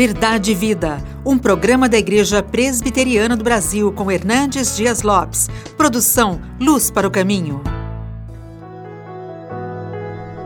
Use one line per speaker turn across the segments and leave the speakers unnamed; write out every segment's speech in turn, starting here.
Verdade e Vida, um programa da Igreja Presbiteriana do Brasil com Hernandes Dias Lopes. Produção Luz para o Caminho.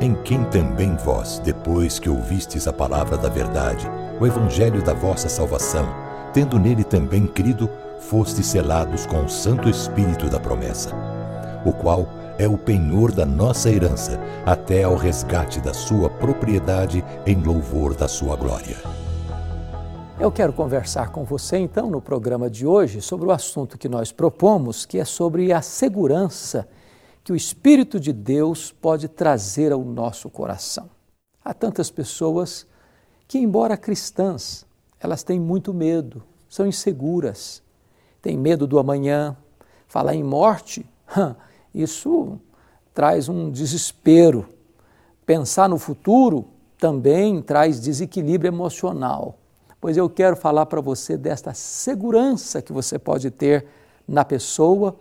Em quem também vós, depois que ouvistes a palavra da verdade, o evangelho da vossa salvação, tendo nele também crido, fostes selados com o Santo Espírito da promessa, o qual é o penhor da nossa herança, até ao resgate da sua propriedade em louvor da sua glória.
Eu quero conversar com você então no programa de hoje sobre o assunto que nós propomos, que é sobre a segurança que o Espírito de Deus pode trazer ao nosso coração. Há tantas pessoas que, embora cristãs, elas têm muito medo, são inseguras, têm medo do amanhã. Falar em morte, isso traz um desespero. Pensar no futuro também traz desequilíbrio emocional. Pois eu quero falar para você desta segurança que você pode ter na pessoa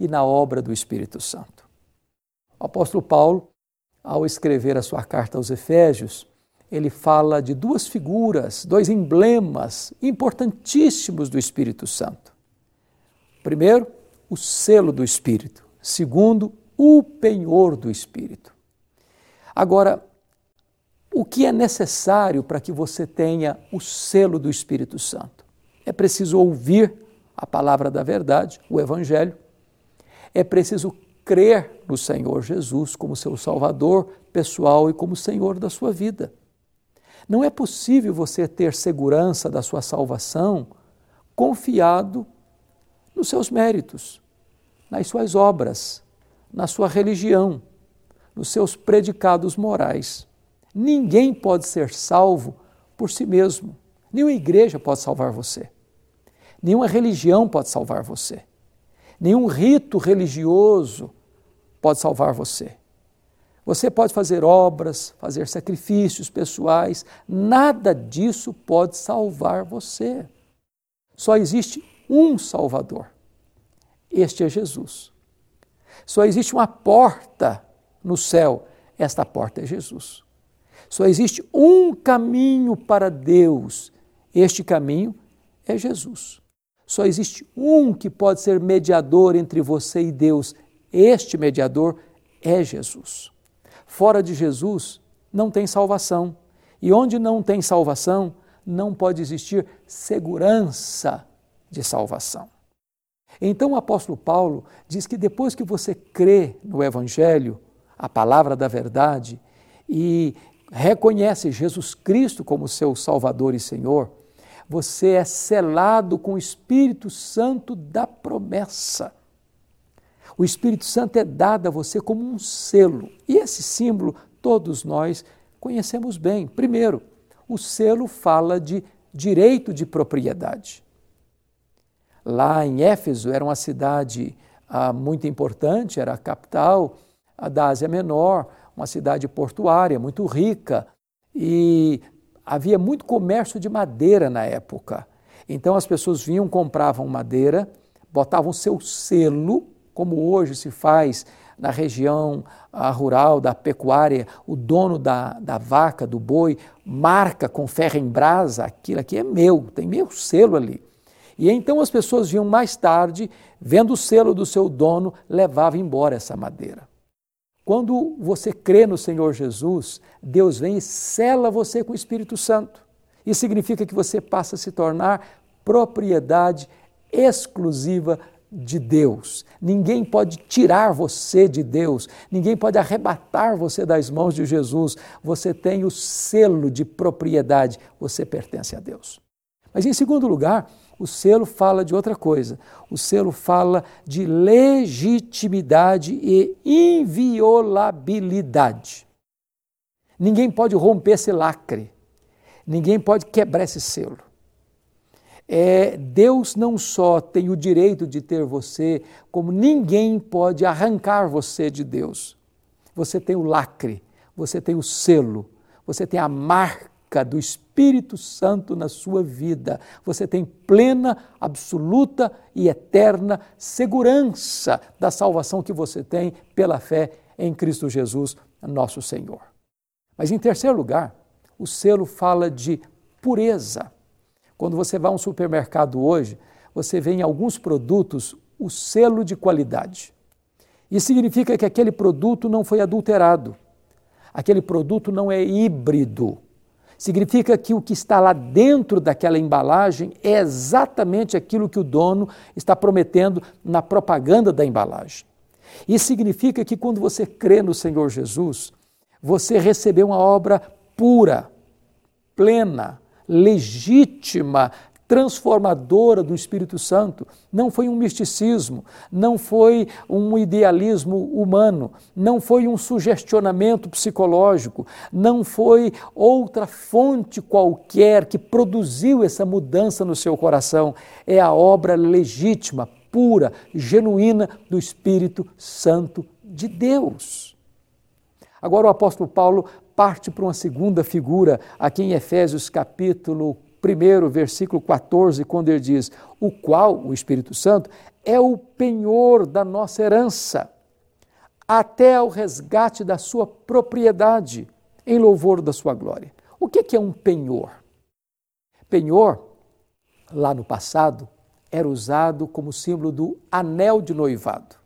e na obra do Espírito Santo. O apóstolo Paulo, ao escrever a sua carta aos Efésios, ele fala de duas figuras, dois emblemas importantíssimos do Espírito Santo. Primeiro, o selo do Espírito. Segundo, o penhor do Espírito. Agora, o que é necessário para que você tenha o selo do Espírito Santo? É preciso ouvir a palavra da verdade, o Evangelho. É preciso crer no Senhor Jesus como seu Salvador pessoal e como Senhor da sua vida. Não é possível você ter segurança da sua salvação confiado nos seus méritos, nas suas obras, na sua religião, nos seus predicados morais. Ninguém pode ser salvo por si mesmo. Nenhuma igreja pode salvar você. Nenhuma religião pode salvar você. Nenhum rito religioso pode salvar você. Você pode fazer obras, fazer sacrifícios pessoais, nada disso pode salvar você. Só existe um Salvador. Este é Jesus. Só existe uma porta no céu, esta porta é Jesus. Só existe um caminho para Deus, este caminho é Jesus. Só existe um que pode ser mediador entre você e Deus, este mediador é Jesus. Fora de Jesus não tem salvação. E onde não tem salvação, não pode existir segurança de salvação. Então o apóstolo Paulo diz que depois que você crê no Evangelho, a palavra da verdade, e reconhece Jesus Cristo como seu Salvador e Senhor, você é selado com o Espírito Santo da promessa. O Espírito Santo é dado a você como um selo, e esse símbolo todos nós conhecemos bem. Primeiro, o selo fala de direito de propriedade. Lá em Éfeso era uma cidade ah, muito importante, era a capital da Ásia Menor, uma cidade portuária muito rica e havia muito comércio de madeira na época. Então as pessoas vinham, compravam madeira, botavam seu selo, como hoje se faz na região ah, rural da pecuária, o dono da, da vaca, do boi, marca com ferro em brasa, aquilo aqui é meu, tem meu selo ali. E então as pessoas vinham mais tarde, vendo o selo do seu dono, levavam embora essa madeira. Quando você crê no Senhor Jesus, Deus vem e sela você com o Espírito Santo. Isso significa que você passa a se tornar propriedade exclusiva de Deus. Ninguém pode tirar você de Deus, ninguém pode arrebatar você das mãos de Jesus. Você tem o selo de propriedade, você pertence a Deus. Mas em segundo lugar, o selo fala de outra coisa. O selo fala de legitimidade e inviolabilidade. Ninguém pode romper esse lacre. Ninguém pode quebrar esse selo. É, Deus não só tem o direito de ter você, como ninguém pode arrancar você de Deus. Você tem o lacre, você tem o selo, você tem a marca do Espírito Santo na sua vida. Você tem plena, absoluta e eterna segurança da salvação que você tem pela fé em Cristo Jesus, nosso Senhor. Mas em terceiro lugar, o selo fala de pureza. Quando você vai a um supermercado hoje, você vê em alguns produtos o selo de qualidade. Isso significa que aquele produto não foi adulterado, aquele produto não é híbrido. Significa que o que está lá dentro daquela embalagem é exatamente aquilo que o dono está prometendo na propaganda da embalagem. Isso significa que quando você crê no Senhor Jesus, você recebeu uma obra pura, plena, legítima, transformadora do Espírito Santo. Não foi um misticismo, não foi um idealismo humano, não foi um sugestionamento psicológico, não foi outra fonte qualquer que produziu essa mudança no seu coração. É a obra legítima, pura, genuína do Espírito Santo de Deus. Agora o apóstolo Paulo parte para uma segunda figura aqui em Efésios capítulo 1, versículo 14, quando ele diz: O qual, o Espírito Santo, é o penhor da nossa herança, até ao resgate da sua propriedade, em louvor da sua glória. O que é um penhor? Penhor, lá no passado, era usado como símbolo do anel de noivado.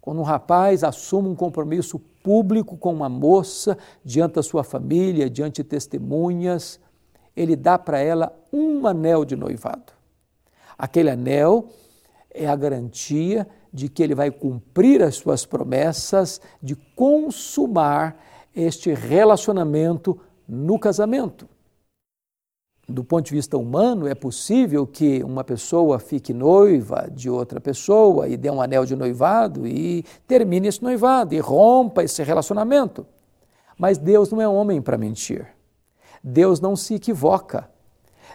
Quando um rapaz assume um compromisso público com uma moça, diante da sua família, diante de testemunhas, ele dá para ela um anel de noivado. Aquele anel é a garantia de que ele vai cumprir as suas promessas de consumar este relacionamento no casamento. Do ponto de vista humano, é possível que uma pessoa fique noiva de outra pessoa e dê um anel de noivado e termine esse noivado e rompa esse relacionamento. Mas Deus não é homem para mentir. Deus não se equivoca.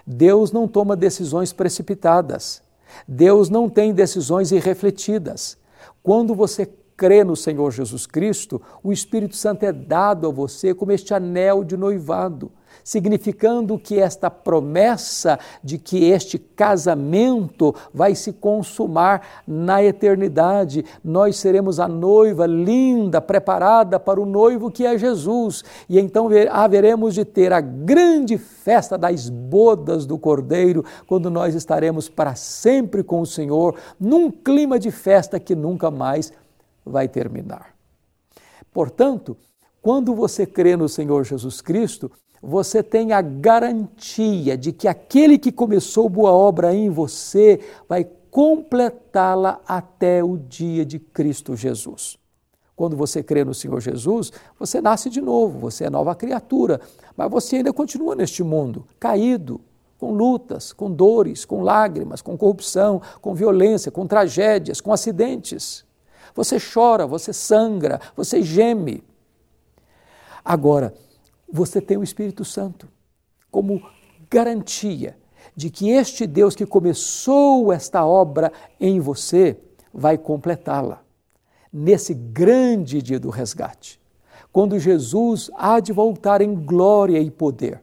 Deus não toma decisões precipitadas. Deus não tem decisões irrefletidas. Quando você crê no Senhor Jesus Cristo, o Espírito Santo é dado a você como este anel de noivado significando que esta promessa de que este casamento vai se consumar na eternidade. Nós seremos a noiva linda, preparada para o noivo que é Jesus. E então haveremos de ter a grande festa das bodas do Cordeiro, quando nós estaremos para sempre com o Senhor, num clima de festa que nunca mais vai terminar. Portanto, quando você crê no Senhor Jesus Cristo, você tem a garantia de que aquele que começou boa obra em você vai completá-la até o dia de Cristo Jesus. Quando você crê no Senhor Jesus, você nasce de novo, você é nova criatura, mas você ainda continua neste mundo, caído, com lutas, com dores, com lágrimas, com corrupção, com violência, com tragédias, com acidentes. Você chora, você sangra, você geme. Agora, você tem o Espírito Santo como garantia de que este Deus que começou esta obra em você vai completá-la nesse grande dia do resgate, quando Jesus há de voltar em glória e poder.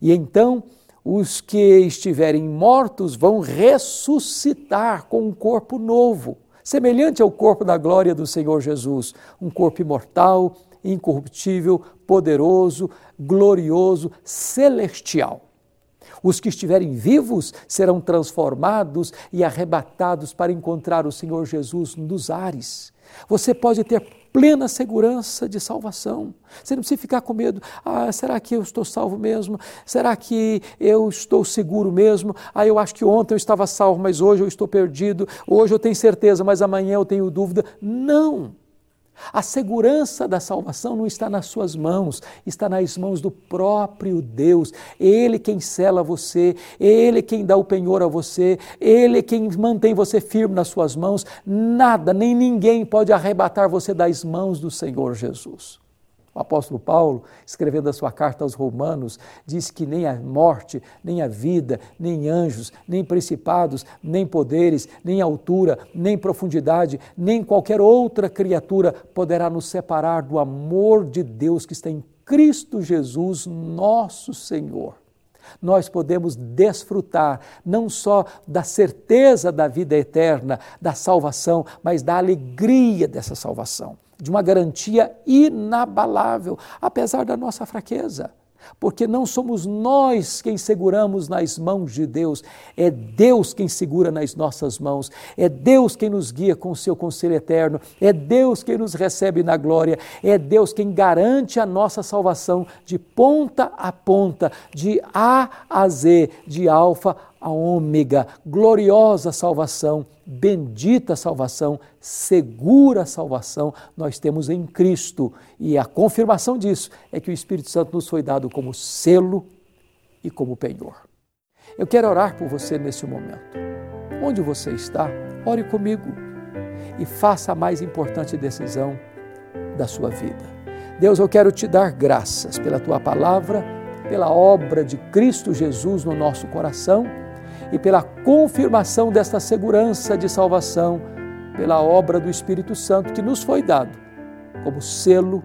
E então os que estiverem mortos vão ressuscitar com um corpo novo, semelhante ao corpo da glória do Senhor Jesus, um corpo imortal, incorruptível, poderoso, glorioso, celestial. Os que estiverem vivos serão transformados e arrebatados para encontrar o Senhor Jesus nos ares. Você pode ter plena segurança de salvação. Você não precisa ficar com medo. Ah, será que eu estou salvo mesmo? Será que eu estou seguro mesmo? Ah, eu acho que ontem eu estava salvo, mas hoje eu estou perdido. Hoje eu tenho certeza, mas amanhã eu tenho dúvida. Não! A segurança da salvação não está nas suas mãos, está nas mãos do próprio Deus. Ele quem cela você, ele quem dá o penhor a você, ele quem mantém você firme nas suas mãos. Nada, nem ninguém pode arrebatar você das mãos do Senhor Jesus. O apóstolo Paulo, escrevendo a sua carta aos Romanos, diz que nem a morte, nem a vida, nem anjos, nem principados, nem poderes, nem altura, nem profundidade, nem qualquer outra criatura poderá nos separar do amor de Deus que está em Cristo Jesus, nosso Senhor nós podemos desfrutar não só da certeza da vida eterna, da salvação, mas da alegria dessa salvação de uma garantia inabalável, apesar da nossa fraqueza. Porque não somos nós quem seguramos nas mãos de Deus, é Deus quem segura nas nossas mãos, é Deus quem nos guia com o seu conselho eterno, é Deus quem nos recebe na glória, é Deus quem garante a nossa salvação de ponta a ponta, de A a Z, de Alfa a ômega, gloriosa salvação, bendita salvação, segura salvação nós temos em Cristo. E a confirmação disso é que o Espírito Santo nos foi dado como selo e como penhor. Eu quero orar por você nesse momento. Onde você está, ore comigo e faça a mais importante decisão da sua vida. Deus, eu quero te dar graças pela tua palavra, pela obra de Cristo Jesus no nosso coração e pela confirmação desta segurança de salvação pela obra do Espírito Santo que nos foi dado como selo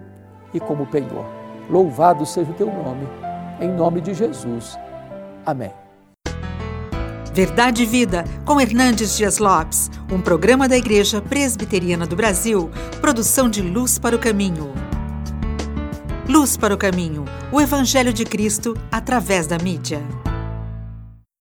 e como penhor. Louvado seja o teu nome, em nome de Jesus. Amém.
Verdade e Vida, com Hernandes Dias Lopes, um programa da Igreja Presbiteriana do Brasil, produção de Luz para o Caminho. Luz para o Caminho, o Evangelho de Cristo através da mídia.